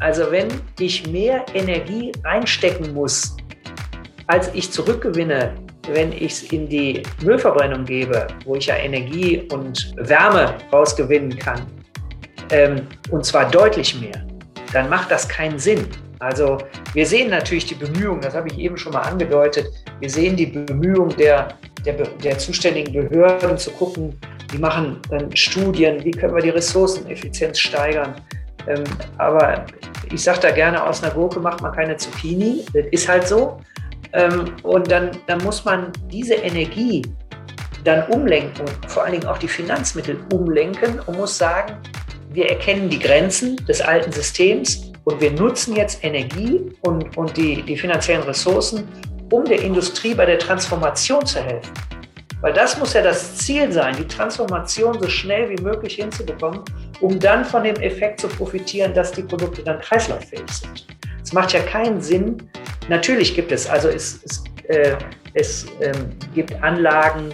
Also wenn ich mehr Energie reinstecken muss, als ich zurückgewinne, wenn ich es in die Müllverbrennung gebe, wo ich ja Energie und Wärme rausgewinnen kann, ähm, und zwar deutlich mehr, dann macht das keinen Sinn. Also wir sehen natürlich die Bemühungen, das habe ich eben schon mal angedeutet, wir sehen die Bemühungen der, der, der zuständigen Behörden zu gucken, die machen dann Studien, wie können wir die Ressourceneffizienz steigern. Ähm, aber ich sage da gerne, aus einer Gurke macht man keine Zucchini, das ist halt so. Ähm, und dann, dann muss man diese Energie dann umlenken und vor allen Dingen auch die Finanzmittel umlenken und muss sagen, wir erkennen die Grenzen des alten Systems und wir nutzen jetzt Energie und, und die, die finanziellen Ressourcen, um der Industrie bei der Transformation zu helfen. Weil das muss ja das Ziel sein, die Transformation so schnell wie möglich hinzubekommen, um dann von dem Effekt zu profitieren, dass die Produkte dann kreislauffähig sind. Es macht ja keinen Sinn. Natürlich gibt es, also es, es, äh, es ähm, gibt Anlagen,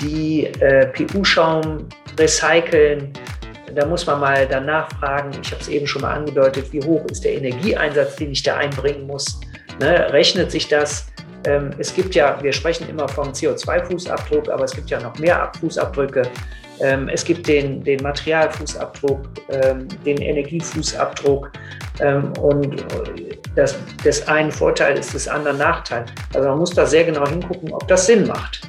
die äh, PU-Schaum recyceln. Da muss man mal danach fragen, ich habe es eben schon mal angedeutet, wie hoch ist der Energieeinsatz, den ich da einbringen muss. Ne? Rechnet sich das? Ähm, es gibt ja, wir sprechen immer vom CO2-Fußabdruck, aber es gibt ja noch mehr Fußabdrücke. Ähm, es gibt den, den Materialfußabdruck, ähm, den Energiefußabdruck und das, das einen Vorteil ist des anderen Nachteil. Also man muss da sehr genau hingucken, ob das Sinn macht.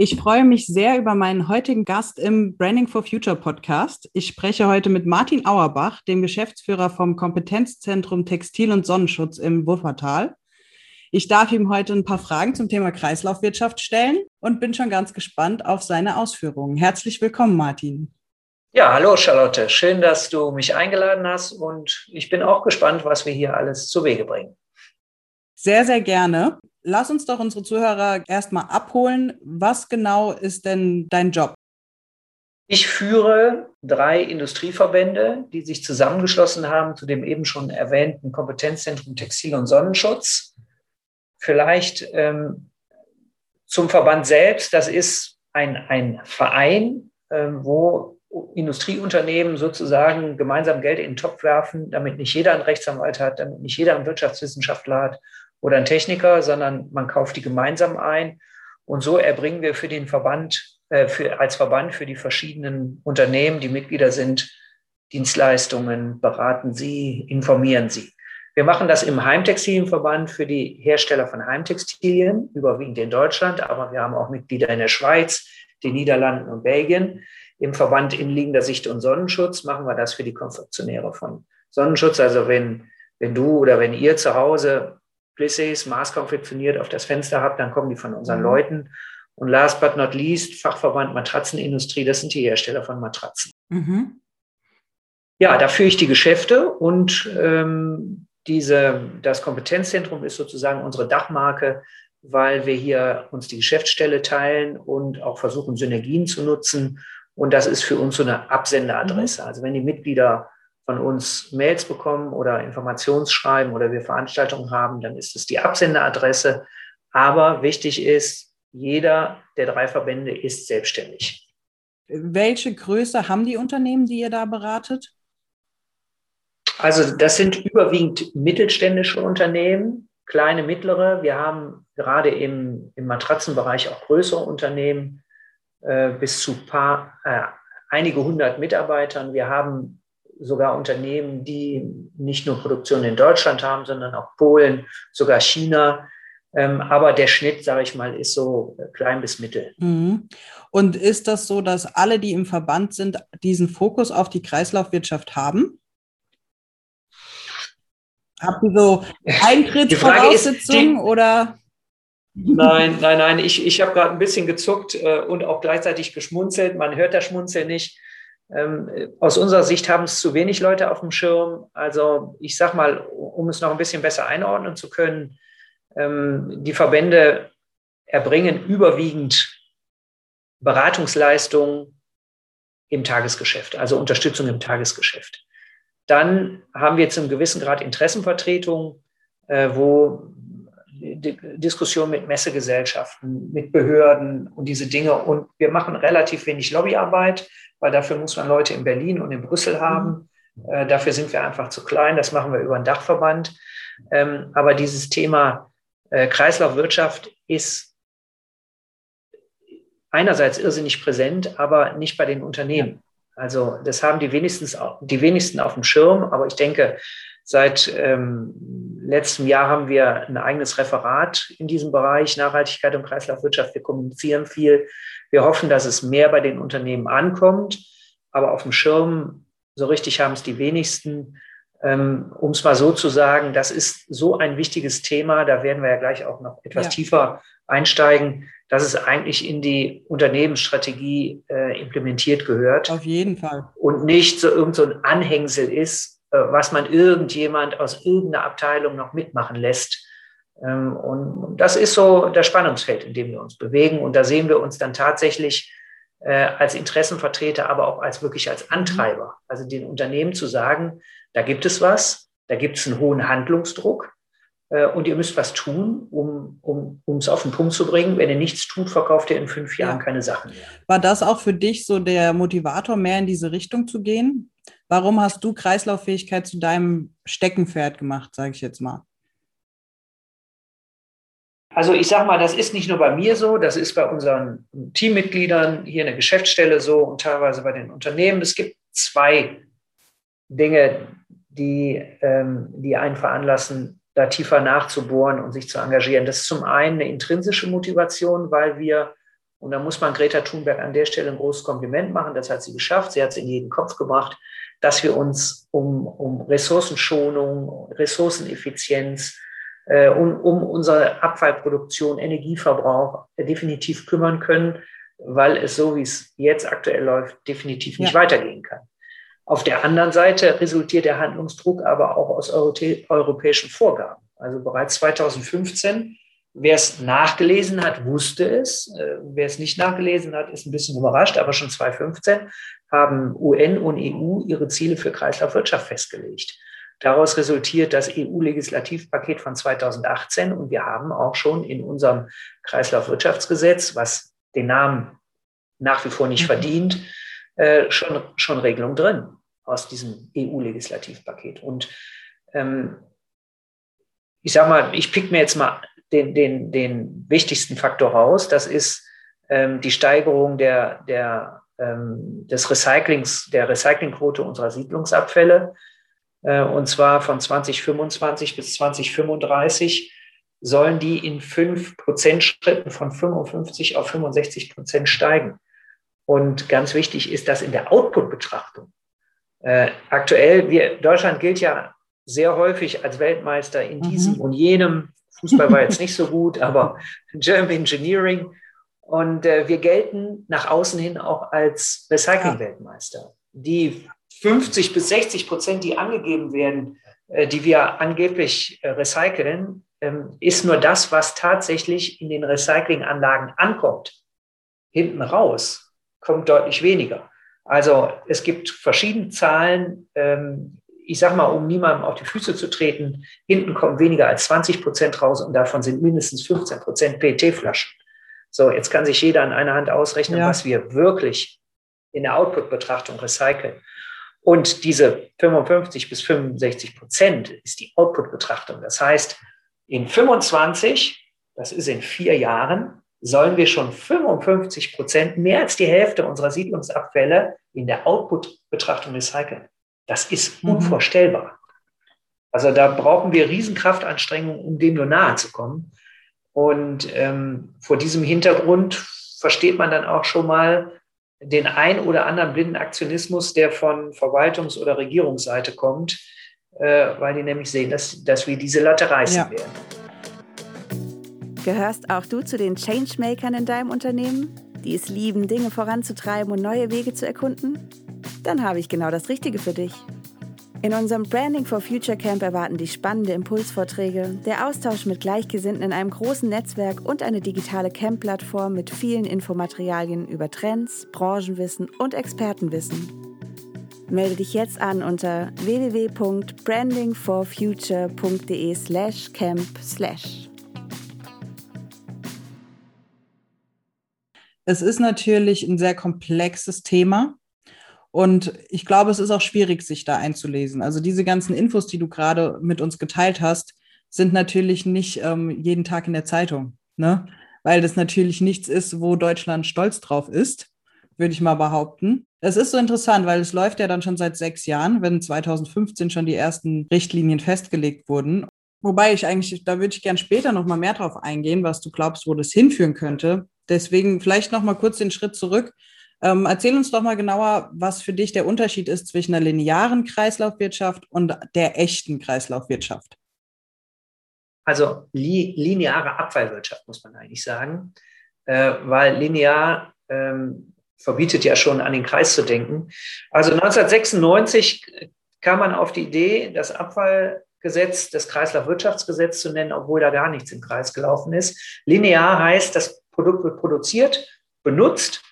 Ich freue mich sehr über meinen heutigen Gast im Branding for Future Podcast. Ich spreche heute mit Martin Auerbach, dem Geschäftsführer vom Kompetenzzentrum Textil- und Sonnenschutz im Wuppertal. Ich darf ihm heute ein paar Fragen zum Thema Kreislaufwirtschaft stellen und bin schon ganz gespannt auf seine Ausführungen. Herzlich willkommen, Martin. Ja, hallo Charlotte. Schön, dass du mich eingeladen hast und ich bin auch gespannt, was wir hier alles zu Wege bringen. Sehr, sehr gerne. Lass uns doch unsere Zuhörer erstmal abholen. Was genau ist denn dein Job? Ich führe drei Industrieverbände, die sich zusammengeschlossen haben zu dem eben schon erwähnten Kompetenzzentrum Textil- und Sonnenschutz. Vielleicht ähm, zum Verband selbst. Das ist ein, ein Verein, ähm, wo Industrieunternehmen sozusagen gemeinsam Geld in den Topf werfen, damit nicht jeder einen Rechtsanwalt hat, damit nicht jeder einen Wirtschaftswissenschaftler hat oder ein Techniker, sondern man kauft die gemeinsam ein. Und so erbringen wir für den Verband, äh, für, als Verband für die verschiedenen Unternehmen, die Mitglieder sind, Dienstleistungen, beraten sie, informieren sie. Wir machen das im Heimtextilienverband für die Hersteller von Heimtextilien, überwiegend in Deutschland, aber wir haben auch Mitglieder in der Schweiz, den Niederlanden und Belgien. Im Verband in liegender Sicht und Sonnenschutz machen wir das für die Konfektionäre von Sonnenschutz. Also wenn, wenn du oder wenn ihr zu Hause Plissés maßkonfektioniert auf das Fenster habt, dann kommen die von unseren mhm. Leuten. Und last but not least, Fachverband Matratzenindustrie, das sind die Hersteller von Matratzen. Mhm. Ja, da führe ich die Geschäfte und ähm, diese, das Kompetenzzentrum ist sozusagen unsere Dachmarke, weil wir hier uns die Geschäftsstelle teilen und auch versuchen, Synergien zu nutzen. Und das ist für uns so eine Absenderadresse. Mhm. Also wenn die Mitglieder von uns Mails bekommen oder Informationsschreiben oder wir Veranstaltungen haben, dann ist es die Absenderadresse. Aber wichtig ist, jeder der drei Verbände ist selbstständig. Welche Größe haben die Unternehmen, die ihr da beratet? Also das sind überwiegend mittelständische Unternehmen, kleine, mittlere. Wir haben gerade im, im Matratzenbereich auch größere Unternehmen äh, bis zu paar, äh, einige hundert Mitarbeitern. Wir haben sogar Unternehmen, die nicht nur Produktion in Deutschland haben, sondern auch Polen, sogar China. Ähm, aber der Schnitt, sage ich mal, ist so äh, klein bis mittel. Mhm. Und ist das so, dass alle, die im Verband sind, diesen Fokus auf die Kreislaufwirtschaft haben? Habt ihr so Eintrittsvoraussetzungen oder? Nein, nein, nein. Ich, ich habe gerade ein bisschen gezuckt äh, und auch gleichzeitig geschmunzelt. Man hört das Schmunzeln nicht. Ähm, aus unserer Sicht haben es zu wenig Leute auf dem Schirm. Also ich sage mal, um es noch ein bisschen besser einordnen zu können, ähm, die Verbände erbringen überwiegend Beratungsleistungen im Tagesgeschäft, also Unterstützung im Tagesgeschäft. Dann haben wir zum gewissen Grad Interessenvertretungen, äh, wo Diskussion mit Messegesellschaften, mit Behörden und diese Dinge. Und wir machen relativ wenig Lobbyarbeit, weil dafür muss man Leute in Berlin und in Brüssel haben. Mhm. Äh, dafür sind wir einfach zu klein. Das machen wir über einen Dachverband. Ähm, aber dieses Thema äh, Kreislaufwirtschaft ist einerseits irrsinnig präsent, aber nicht bei den Unternehmen. Also das haben die wenigstens die wenigsten auf dem Schirm, aber ich denke, seit ähm, letztem Jahr haben wir ein eigenes Referat in diesem Bereich Nachhaltigkeit und Kreislaufwirtschaft. Wir kommunizieren viel. Wir hoffen, dass es mehr bei den Unternehmen ankommt, aber auf dem Schirm so richtig haben es die wenigsten. Ähm, um es mal so zu sagen, das ist so ein wichtiges Thema, da werden wir ja gleich auch noch etwas ja. tiefer einsteigen, dass es eigentlich in die Unternehmensstrategie äh, implementiert gehört. Auf jeden Fall. Und nicht so irgend so ein Anhängsel ist, was man irgendjemand aus irgendeiner Abteilung noch mitmachen lässt. Ähm, und das ist so das Spannungsfeld, in dem wir uns bewegen. Und da sehen wir uns dann tatsächlich äh, als Interessenvertreter, aber auch als wirklich als Antreiber. Also den Unternehmen zu sagen, da gibt es was, da gibt es einen hohen Handlungsdruck äh, und ihr müsst was tun, um, um, um es auf den Punkt zu bringen. Wenn ihr nichts tut, verkauft ihr in fünf Jahren ja. keine Sachen mehr. War das auch für dich so der Motivator, mehr in diese Richtung zu gehen? Warum hast du Kreislauffähigkeit zu deinem Steckenpferd gemacht, sage ich jetzt mal? Also ich sage mal, das ist nicht nur bei mir so, das ist bei unseren Teammitgliedern hier in der Geschäftsstelle so und teilweise bei den Unternehmen. Es gibt zwei Dinge, die, ähm, die einen veranlassen, da tiefer nachzubohren und sich zu engagieren. Das ist zum einen eine intrinsische Motivation, weil wir, und da muss man Greta Thunberg an der Stelle ein großes Kompliment machen, das hat sie geschafft, sie hat es in jeden Kopf gebracht, dass wir uns um, um Ressourcenschonung, Ressourceneffizienz, äh, um, um unsere Abfallproduktion, Energieverbrauch definitiv kümmern können, weil es so, wie es jetzt aktuell läuft, definitiv nicht ja. weitergehen kann. Auf der anderen Seite resultiert der Handlungsdruck aber auch aus europäischen Vorgaben. Also bereits 2015, wer es nachgelesen hat, wusste es. Äh, wer es nicht nachgelesen hat, ist ein bisschen überrascht, aber schon 2015 haben UN und EU ihre Ziele für Kreislaufwirtschaft festgelegt. Daraus resultiert das EU-Legislativpaket von 2018 und wir haben auch schon in unserem Kreislaufwirtschaftsgesetz, was den Namen nach wie vor nicht mhm. verdient, äh, schon, schon Regelung drin aus diesem EU-Legislativpaket. Und ähm, ich sage mal, ich pick mir jetzt mal den, den, den wichtigsten Faktor raus. Das ist ähm, die Steigerung der, der, ähm, des Recyclings, der Recyclingquote unserer Siedlungsabfälle. Äh, und zwar von 2025 bis 2035 sollen die in fünf Prozent Schritten von 55 auf 65 Prozent steigen. Und ganz wichtig ist, dass in der Output-Betrachtung äh, aktuell, wir, Deutschland gilt ja sehr häufig als Weltmeister in diesem mhm. und jenem. Fußball war jetzt nicht so gut, aber German Engineering. Und äh, wir gelten nach außen hin auch als Recycling-Weltmeister. Die 50 bis 60 Prozent, die angegeben werden, äh, die wir angeblich äh, recyceln, ähm, ist nur das, was tatsächlich in den Recyclinganlagen ankommt. Hinten raus kommt deutlich weniger. Also es gibt verschiedene Zahlen. Ähm, ich sage mal, um niemandem auf die Füße zu treten, hinten kommen weniger als 20 Prozent raus und davon sind mindestens 15 Prozent PET-Flaschen. So, jetzt kann sich jeder an einer Hand ausrechnen, ja. was wir wirklich in der Output-Betrachtung recyceln. Und diese 55 bis 65 Prozent ist die Output-Betrachtung. Das heißt, in 25, das ist in vier Jahren, sollen wir schon 55 Prozent, mehr als die Hälfte unserer Siedlungsabfälle in der Output-Betrachtung recyceln. Das ist mhm. unvorstellbar. Also da brauchen wir Riesenkraftanstrengungen, um dem nur nahe zu kommen. Und ähm, vor diesem Hintergrund versteht man dann auch schon mal den ein oder anderen blinden Aktionismus, der von Verwaltungs- oder Regierungsseite kommt, äh, weil die nämlich sehen, dass, dass wir diese Latte reißen ja. werden. Gehörst auch du zu den Changemakern in deinem Unternehmen, die es lieben, Dinge voranzutreiben und neue Wege zu erkunden? Dann habe ich genau das Richtige für dich. In unserem Branding for Future Camp erwarten dich spannende Impulsvorträge, der Austausch mit Gleichgesinnten in einem großen Netzwerk und eine digitale Camp-Plattform mit vielen Infomaterialien über Trends, Branchenwissen und Expertenwissen. Melde dich jetzt an unter www.brandingforfuture.de/camp/. Es ist natürlich ein sehr komplexes Thema und ich glaube, es ist auch schwierig, sich da einzulesen. Also diese ganzen Infos, die du gerade mit uns geteilt hast, sind natürlich nicht ähm, jeden Tag in der Zeitung, ne? weil das natürlich nichts ist, wo Deutschland stolz drauf ist, würde ich mal behaupten. Es ist so interessant, weil es läuft ja dann schon seit sechs Jahren, wenn 2015 schon die ersten Richtlinien festgelegt wurden. Wobei ich eigentlich, da würde ich gern später noch mal mehr drauf eingehen, was du glaubst, wo das hinführen könnte. Deswegen vielleicht noch mal kurz den Schritt zurück. Ähm, erzähl uns doch mal genauer, was für dich der Unterschied ist zwischen einer linearen Kreislaufwirtschaft und der echten Kreislaufwirtschaft. Also li lineare Abfallwirtschaft muss man eigentlich sagen, äh, weil linear ähm, verbietet ja schon an den Kreis zu denken. Also 1996 kam man auf die Idee, das Abfallgesetz, das Kreislaufwirtschaftsgesetz zu nennen, obwohl da gar nichts im Kreis gelaufen ist. Linear heißt, das Produkt wird produziert, benutzt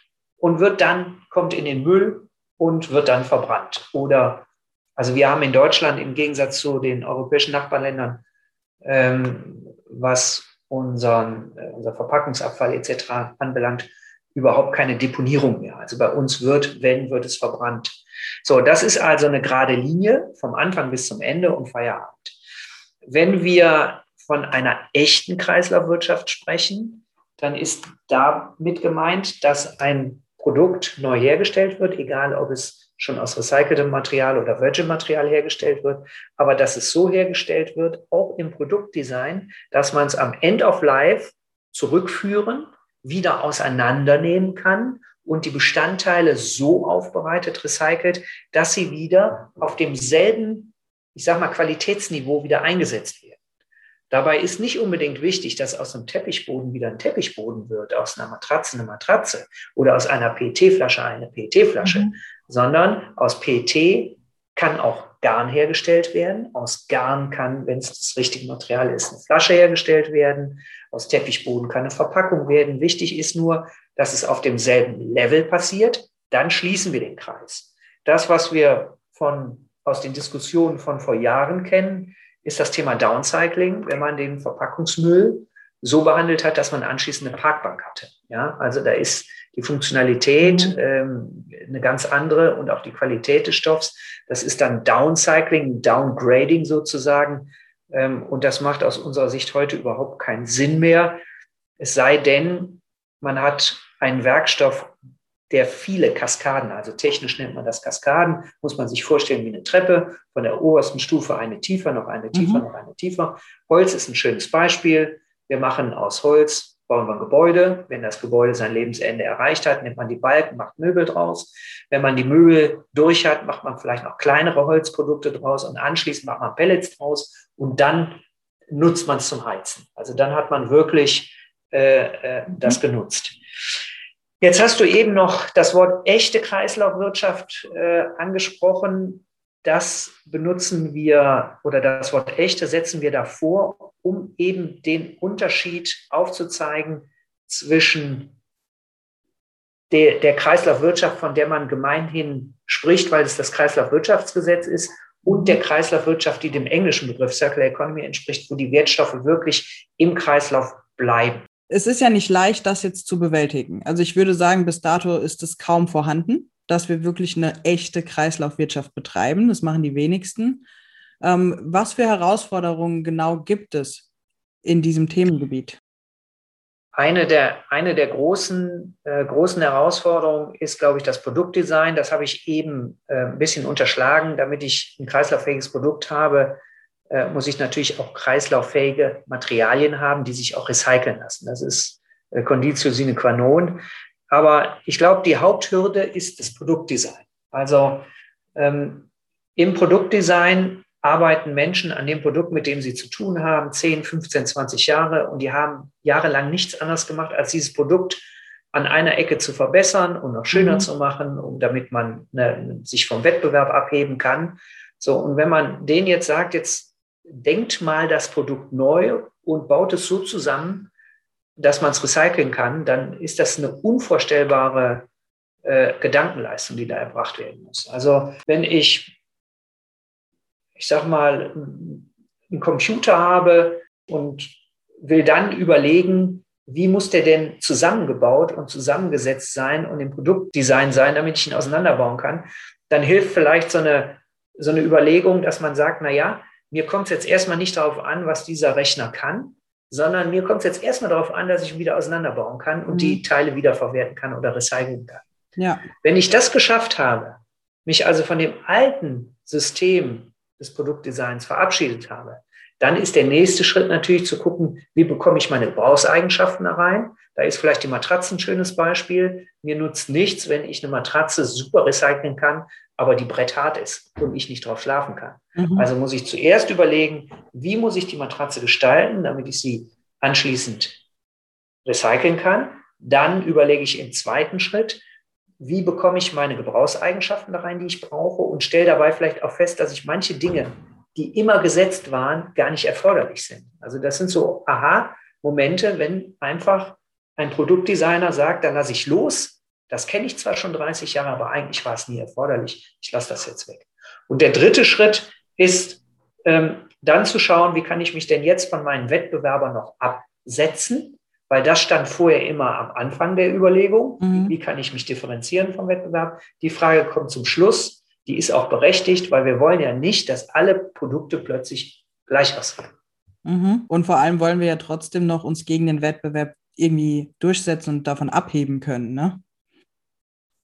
und wird dann, kommt in den Müll und wird dann verbrannt. Oder, also wir haben in Deutschland im Gegensatz zu den europäischen Nachbarländern, ähm, was unseren, äh, unser Verpackungsabfall etc. anbelangt, überhaupt keine Deponierung mehr. Also bei uns wird, wenn, wird es verbrannt. So, das ist also eine gerade Linie vom Anfang bis zum Ende und Feierabend. Wenn wir von einer echten Kreislaufwirtschaft sprechen, dann ist damit gemeint, dass ein Produkt neu hergestellt wird, egal ob es schon aus recyceltem Material oder Virgin-Material hergestellt wird, aber dass es so hergestellt wird, auch im Produktdesign, dass man es am End of Life zurückführen wieder auseinandernehmen kann und die Bestandteile so aufbereitet, recycelt, dass sie wieder auf demselben, ich sag mal, Qualitätsniveau wieder eingesetzt werden. Dabei ist nicht unbedingt wichtig, dass aus einem Teppichboden wieder ein Teppichboden wird, aus einer Matratze eine Matratze oder aus einer PET-Flasche eine PET-Flasche, mhm. sondern aus PET kann auch Garn hergestellt werden. Aus Garn kann, wenn es das richtige Material ist, eine Flasche hergestellt werden. Aus Teppichboden kann eine Verpackung werden. Wichtig ist nur, dass es auf demselben Level passiert. Dann schließen wir den Kreis. Das, was wir von, aus den Diskussionen von vor Jahren kennen, ist das Thema Downcycling, wenn man den Verpackungsmüll so behandelt hat, dass man anschließend eine Parkbank hatte. Ja, also da ist die Funktionalität mhm. ähm, eine ganz andere und auch die Qualität des Stoffs. Das ist dann Downcycling, Downgrading sozusagen. Ähm, und das macht aus unserer Sicht heute überhaupt keinen Sinn mehr. Es sei denn, man hat einen Werkstoff, der viele Kaskaden, also technisch nennt man das Kaskaden, muss man sich vorstellen wie eine Treppe, von der obersten Stufe eine tiefer, noch eine tiefer, mhm. noch eine tiefer. Holz ist ein schönes Beispiel. Wir machen aus Holz bauen wir ein Gebäude. Wenn das Gebäude sein Lebensende erreicht hat, nimmt man die Balken, macht Möbel draus. Wenn man die Möbel durch hat, macht man vielleicht noch kleinere Holzprodukte draus und anschließend macht man Pellets draus und dann nutzt man es zum Heizen. Also dann hat man wirklich äh, äh, das genutzt. Jetzt hast du eben noch das Wort echte Kreislaufwirtschaft äh, angesprochen das benutzen wir oder das Wort echte setzen wir davor, um eben den Unterschied aufzuzeigen zwischen der, der Kreislaufwirtschaft, von der man gemeinhin spricht, weil es das Kreislaufwirtschaftsgesetz ist, und der Kreislaufwirtschaft, die dem englischen Begriff Circular Economy entspricht, wo die Wertstoffe wirklich im Kreislauf bleiben. Es ist ja nicht leicht, das jetzt zu bewältigen. Also ich würde sagen, bis dato ist es kaum vorhanden dass wir wirklich eine echte Kreislaufwirtschaft betreiben. Das machen die wenigsten. Ähm, was für Herausforderungen genau gibt es in diesem Themengebiet? Eine der, eine der großen, äh, großen Herausforderungen ist, glaube ich, das Produktdesign. Das habe ich eben äh, ein bisschen unterschlagen. Damit ich ein kreislauffähiges Produkt habe, äh, muss ich natürlich auch kreislauffähige Materialien haben, die sich auch recyceln lassen. Das ist äh, Conditio sine qua non. Aber ich glaube, die Haupthürde ist das Produktdesign. Also ähm, im Produktdesign arbeiten Menschen an dem Produkt, mit dem sie zu tun haben, 10, 15, 20 Jahre und die haben jahrelang nichts anderes gemacht, als dieses Produkt an einer Ecke zu verbessern und noch schöner Mhm. zu machen, um damit man ne, sich vom Wettbewerb abheben kann. So, und wenn man denen jetzt sagt, jetzt denkt mal das Produkt neu und baut es so zusammen, dass man es recyceln kann, dann ist das eine unvorstellbare äh, Gedankenleistung, die da erbracht werden muss. Also wenn ich, ich sag mal, einen Computer habe und will dann überlegen, wie muss der denn zusammengebaut und zusammengesetzt sein und im Produktdesign sein, damit ich ihn auseinanderbauen kann, dann hilft vielleicht so eine, so eine Überlegung, dass man sagt, na ja, mir kommt es jetzt erstmal nicht darauf an, was dieser Rechner kann, sondern mir kommt es jetzt erstmal darauf an, dass ich ihn wieder auseinanderbauen kann und Mhm. die Teile wiederverwerten kann oder recyceln kann. Ja. Wenn ich das geschafft habe, mich also von dem alten System des Produktdesigns verabschiedet habe, dann ist der nächste Schritt natürlich zu gucken, wie bekomme ich meine Gebrauchseigenschaften da rein. Da ist vielleicht die Matratze ein schönes Beispiel. Mir nutzt nichts, wenn ich eine Matratze super recyceln kann, aber die bretthart ist und ich nicht drauf schlafen kann. Mhm. Also muss ich zuerst überlegen, wie muss ich die Matratze gestalten, damit ich sie anschließend recyceln kann. Dann überlege ich im zweiten Schritt, wie bekomme ich meine Gebrauchseigenschaften da rein, die ich brauche und stelle dabei vielleicht auch fest, dass ich manche Dinge, die immer gesetzt waren, gar nicht erforderlich sind. Also das sind so Aha-Momente, wenn einfach ein Produktdesigner sagt, dann lasse ich los. Das kenne ich zwar schon 30 Jahre, aber eigentlich war es nie erforderlich. Ich lasse das jetzt weg. Und der dritte Schritt ist ähm, dann zu schauen, wie kann ich mich denn jetzt von meinen Wettbewerbern noch absetzen, weil das stand vorher immer am Anfang der Überlegung. Mhm. Wie kann ich mich differenzieren vom Wettbewerb? Die Frage kommt zum Schluss. Die ist auch berechtigt, weil wir wollen ja nicht, dass alle Produkte plötzlich gleich aussehen. Mhm. Und vor allem wollen wir ja trotzdem noch uns gegen den Wettbewerb irgendwie durchsetzen und davon abheben können. Ne?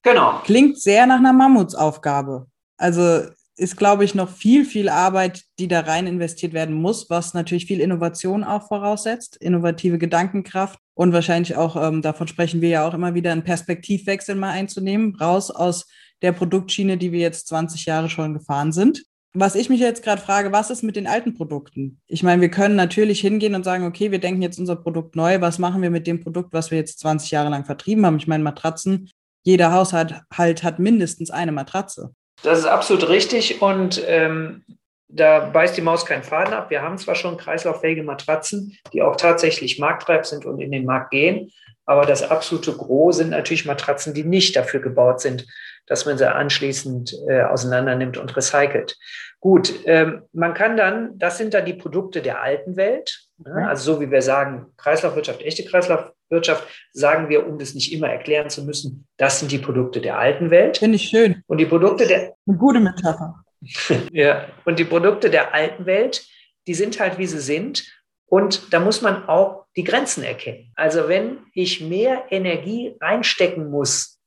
Genau. Klingt sehr nach einer Mammutsaufgabe. Also ist, glaube ich, noch viel, viel Arbeit, die da rein investiert werden muss, was natürlich viel Innovation auch voraussetzt, innovative Gedankenkraft und wahrscheinlich auch, ähm, davon sprechen wir ja auch immer wieder, einen Perspektivwechsel mal einzunehmen, raus aus der Produktschiene, die wir jetzt 20 Jahre schon gefahren sind. Was ich mich jetzt gerade frage, was ist mit den alten Produkten? Ich meine, wir können natürlich hingehen und sagen, okay, wir denken jetzt unser Produkt neu. Was machen wir mit dem Produkt, was wir jetzt 20 Jahre lang vertrieben haben? Ich meine, Matratzen, jeder Haushalt halt hat mindestens eine Matratze. Das ist absolut richtig und ähm, da beißt die Maus keinen Faden ab. Wir haben zwar schon kreislauffähige Matratzen, die auch tatsächlich marktreif sind und in den Markt gehen, aber das absolute Gros sind natürlich Matratzen, die nicht dafür gebaut sind, dass man sie anschließend äh, auseinander und recycelt. Gut, ähm, man kann dann, das sind dann die Produkte der alten Welt. Also so wie wir sagen, Kreislaufwirtschaft, echte Kreislaufwirtschaft, sagen wir, um das nicht immer erklären zu müssen, das sind die Produkte der alten Welt. Finde ich schön. Und die Produkte der, Eine gute Metapher. ja, und die Produkte der alten Welt, die sind halt, wie sie sind. Und da muss man auch die Grenzen erkennen. Also wenn ich mehr Energie reinstecken muss,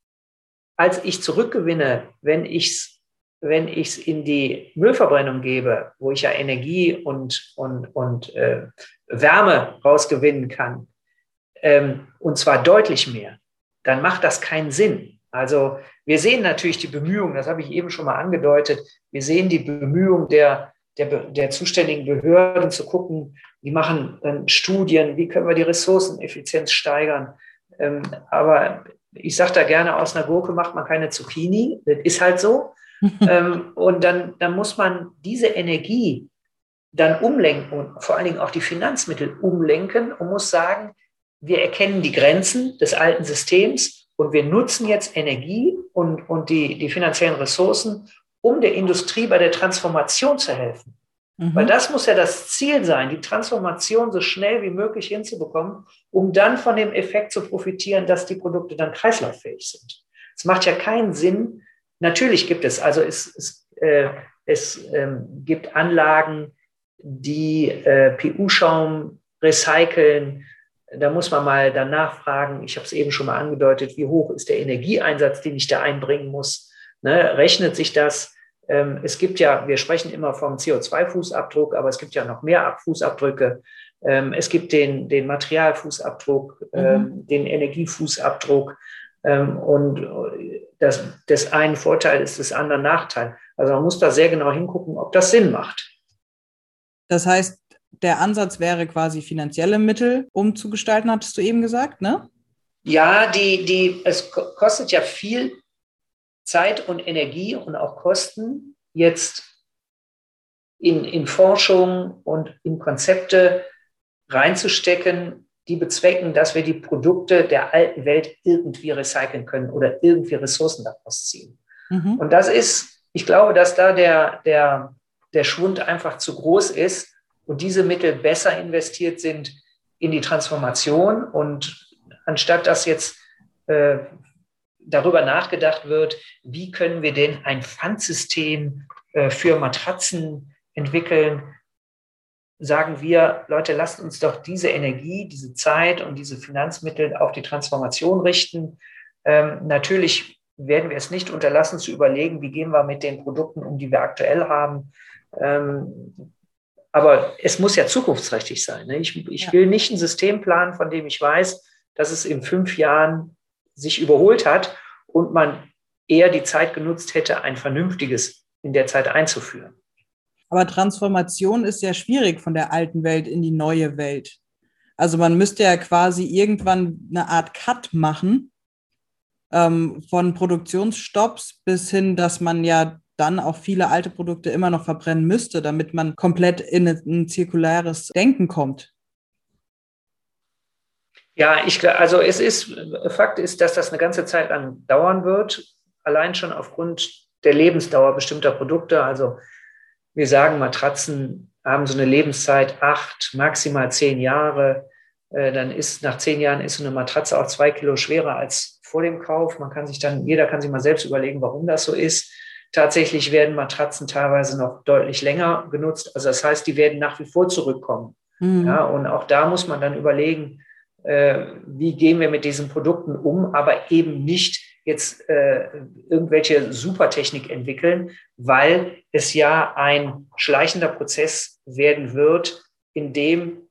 als ich zurückgewinne, wenn ich es wenn ich's in die Müllverbrennung gebe, wo ich ja Energie und, und, und äh, Wärme rausgewinnen kann, ähm, und zwar deutlich mehr, dann macht das keinen Sinn. Also wir sehen natürlich die Bemühungen, das habe ich eben schon mal angedeutet, wir sehen die Bemühungen der, der, der zuständigen Behörden zu gucken, die machen dann Studien, wie können wir die Ressourceneffizienz steigern. Ähm, aber ich sage da gerne, aus einer Gurke macht man keine Zucchini, das ist halt so. ähm, und dann, dann muss man diese Energie dann umlenken und vor allen Dingen auch die Finanzmittel umlenken und muss sagen, wir erkennen die Grenzen des alten Systems und wir nutzen jetzt Energie und, und die, die finanziellen Ressourcen, um der Industrie bei der Transformation zu helfen. Mhm. Weil das muss ja das Ziel sein, die Transformation so schnell wie möglich hinzubekommen, um dann von dem Effekt zu profitieren, dass die Produkte dann kreislauffähig sind. Es macht ja keinen Sinn. Natürlich gibt es, also es, es, äh, es ähm, gibt Anlagen, die äh, PU-Schaum recyceln. Da muss man mal danach fragen, ich habe es eben schon mal angedeutet, wie hoch ist der Energieeinsatz, den ich da einbringen muss? Ne, rechnet sich das? Ähm, es gibt ja, wir sprechen immer vom CO2-Fußabdruck, aber es gibt ja noch mehr Fußabdrücke. Ähm, es gibt den, den Materialfußabdruck, mhm. ähm, den Energiefußabdruck. Ähm, und das, das einen Vorteil ist des anderen Nachteil. Also man muss da sehr genau hingucken, ob das Sinn macht. Das heißt, der Ansatz wäre quasi finanzielle Mittel umzugestalten, hattest du eben gesagt, ne? Ja, die, die, es kostet ja viel Zeit und Energie und auch Kosten, jetzt in, in Forschung und in Konzepte reinzustecken, die bezwecken, dass wir die Produkte der alten Welt irgendwie recyceln können oder irgendwie Ressourcen daraus ziehen. Mhm. Und das ist, ich glaube, dass da der, der, der Schwund einfach zu groß ist und diese Mittel besser investiert sind in die Transformation und anstatt dass jetzt äh, darüber nachgedacht wird, wie können wir denn ein Pfandsystem äh, für Matratzen entwickeln, sagen wir, Leute, lasst uns doch diese Energie, diese Zeit und diese Finanzmittel auf die Transformation richten. Ähm, natürlich werden wir es nicht unterlassen zu überlegen, wie gehen wir mit den Produkten um, die wir aktuell haben. Ähm, aber es muss ja zukunftsträchtig sein. Ne? Ich, ich ja. will nicht ein System planen, von dem ich weiß, dass es in fünf Jahren sich überholt hat und man eher die Zeit genutzt hätte, ein vernünftiges in der Zeit einzuführen. Aber Transformation ist ja schwierig von der alten Welt in die neue Welt. Also man müsste ja quasi irgendwann eine Art Cut machen ähm, von Produktionsstopps bis hin, dass man ja dann auch viele alte Produkte immer noch verbrennen müsste, damit man komplett in ein zirkuläres Denken kommt. Ja, ich also es ist Fakt ist, dass das eine ganze Zeit lang dauern wird, allein schon aufgrund der Lebensdauer bestimmter Produkte. Also wir sagen, Matratzen haben so eine Lebenszeit acht, maximal zehn Jahre. Äh, dann ist nach zehn Jahren ist so eine Matratze auch zwei Kilo schwerer als vor dem Kauf. Man kann sich dann, jeder kann sich mal selbst überlegen, warum das so ist. Tatsächlich werden Matratzen teilweise noch deutlich länger genutzt. Also das heißt, die werden nach wie vor zurückkommen. Mhm. Ja, und auch da muss man dann überlegen, äh, wie gehen wir mit diesen Produkten um, aber eben nicht jetzt äh, irgendwelche Supertechnik entwickeln, weil es ja ein schleichender Prozess werden wird, in dem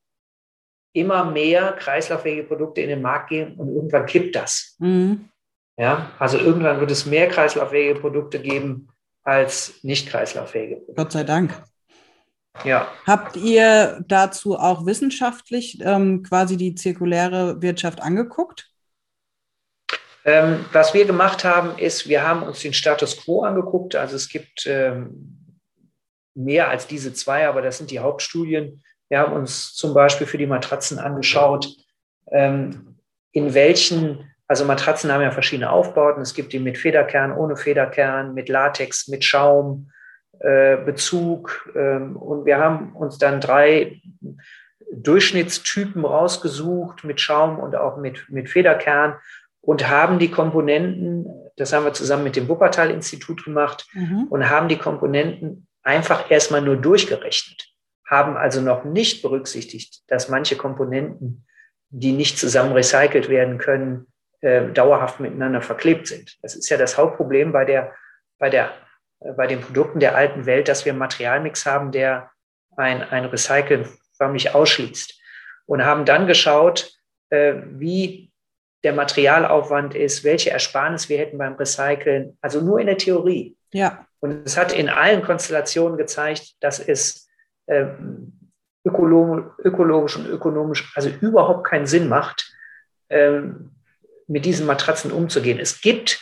immer mehr kreislauffähige Produkte in den Markt gehen und irgendwann kippt das. Mhm. Ja, also irgendwann wird es mehr kreislauffähige Produkte geben als nicht kreislauffähige. Produkte. Gott sei Dank. Ja. Habt ihr dazu auch wissenschaftlich ähm, quasi die zirkuläre Wirtschaft angeguckt? Ähm, was wir gemacht haben, ist, wir haben uns den Status quo angeguckt. Also es gibt ähm, mehr als diese zwei, aber das sind die Hauptstudien. Wir haben uns zum Beispiel für die Matratzen angeschaut, ähm, in welchen also Matratzen haben ja verschiedene Aufbauten. Es gibt die mit Federkern, ohne Federkern, mit Latex, mit Schaum, äh, Bezug. Ähm, und wir haben uns dann drei Durchschnittstypen rausgesucht mit Schaum und auch mit, mit Federkern und haben die Komponenten, das haben wir zusammen mit dem Wuppertal-Institut gemacht, mhm. und haben die Komponenten einfach erstmal nur durchgerechnet, haben also noch nicht berücksichtigt, dass manche Komponenten, die nicht zusammen recycelt werden können, äh, dauerhaft miteinander verklebt sind. Das ist ja das Hauptproblem bei, der, bei, der, äh, bei den Produkten der alten Welt, dass wir einen Materialmix haben, der ein, ein Recyceln förmlich ausschließt. Und haben dann geschaut, äh, wie der Materialaufwand ist, welche Ersparnis wir hätten beim Recyceln, also nur in der Theorie. Ja. Und es hat in allen Konstellationen gezeigt, dass es ähm, ökologisch und ökonomisch also überhaupt keinen Sinn macht, ähm, mit diesen Matratzen umzugehen. Es gibt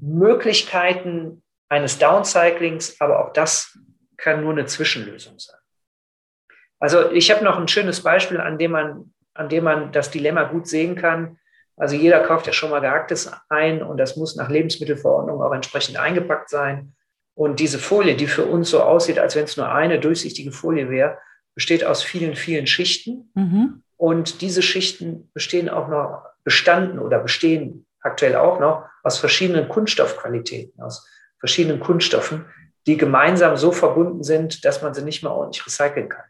Möglichkeiten eines Downcyclings, aber auch das kann nur eine Zwischenlösung sein. Also ich habe noch ein schönes Beispiel, an dem man, an dem man das Dilemma gut sehen kann. Also jeder kauft ja schon mal gehacktes ein und das muss nach Lebensmittelverordnung auch entsprechend eingepackt sein. Und diese Folie, die für uns so aussieht, als wenn es nur eine durchsichtige Folie wäre, besteht aus vielen, vielen Schichten. Mhm. Und diese Schichten bestehen auch noch bestanden oder bestehen aktuell auch noch aus verschiedenen Kunststoffqualitäten, aus verschiedenen Kunststoffen, die gemeinsam so verbunden sind, dass man sie nicht mehr ordentlich recyceln kann.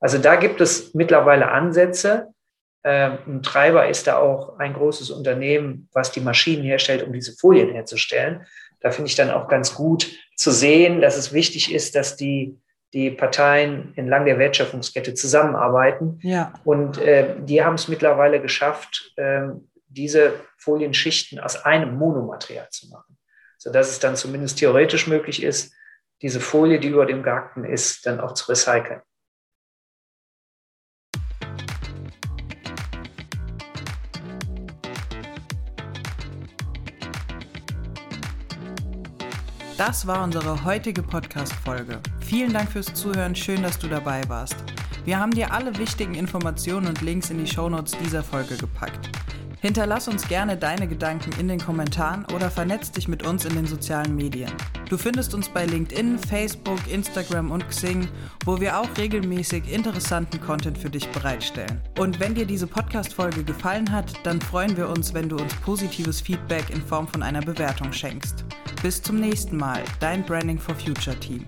Also da gibt es mittlerweile Ansätze. Ähm, ein Treiber ist da auch ein großes Unternehmen, was die Maschinen herstellt, um diese Folien herzustellen. Da finde ich dann auch ganz gut zu sehen, dass es wichtig ist, dass die die Parteien entlang der Wertschöpfungskette zusammenarbeiten. Ja. Und äh, die haben es mittlerweile geschafft, äh, diese Folienschichten aus einem Monomaterial zu machen, sodass es dann zumindest theoretisch möglich ist, diese Folie, die über dem Garten ist, dann auch zu recyceln. Das war unsere heutige Podcast-Folge. Vielen Dank fürs Zuhören, schön, dass du dabei warst. Wir haben dir alle wichtigen Informationen und Links in die Shownotes dieser Folge gepackt. Hinterlass uns gerne deine Gedanken in den Kommentaren oder vernetz dich mit uns in den sozialen Medien. Du findest uns bei LinkedIn, Facebook, Instagram und Xing, wo wir auch regelmäßig interessanten Content für dich bereitstellen. Und wenn dir diese Podcast-Folge gefallen hat, dann freuen wir uns, wenn du uns positives Feedback in Form von einer Bewertung schenkst. Bis zum nächsten Mal, dein Branding for Future Team.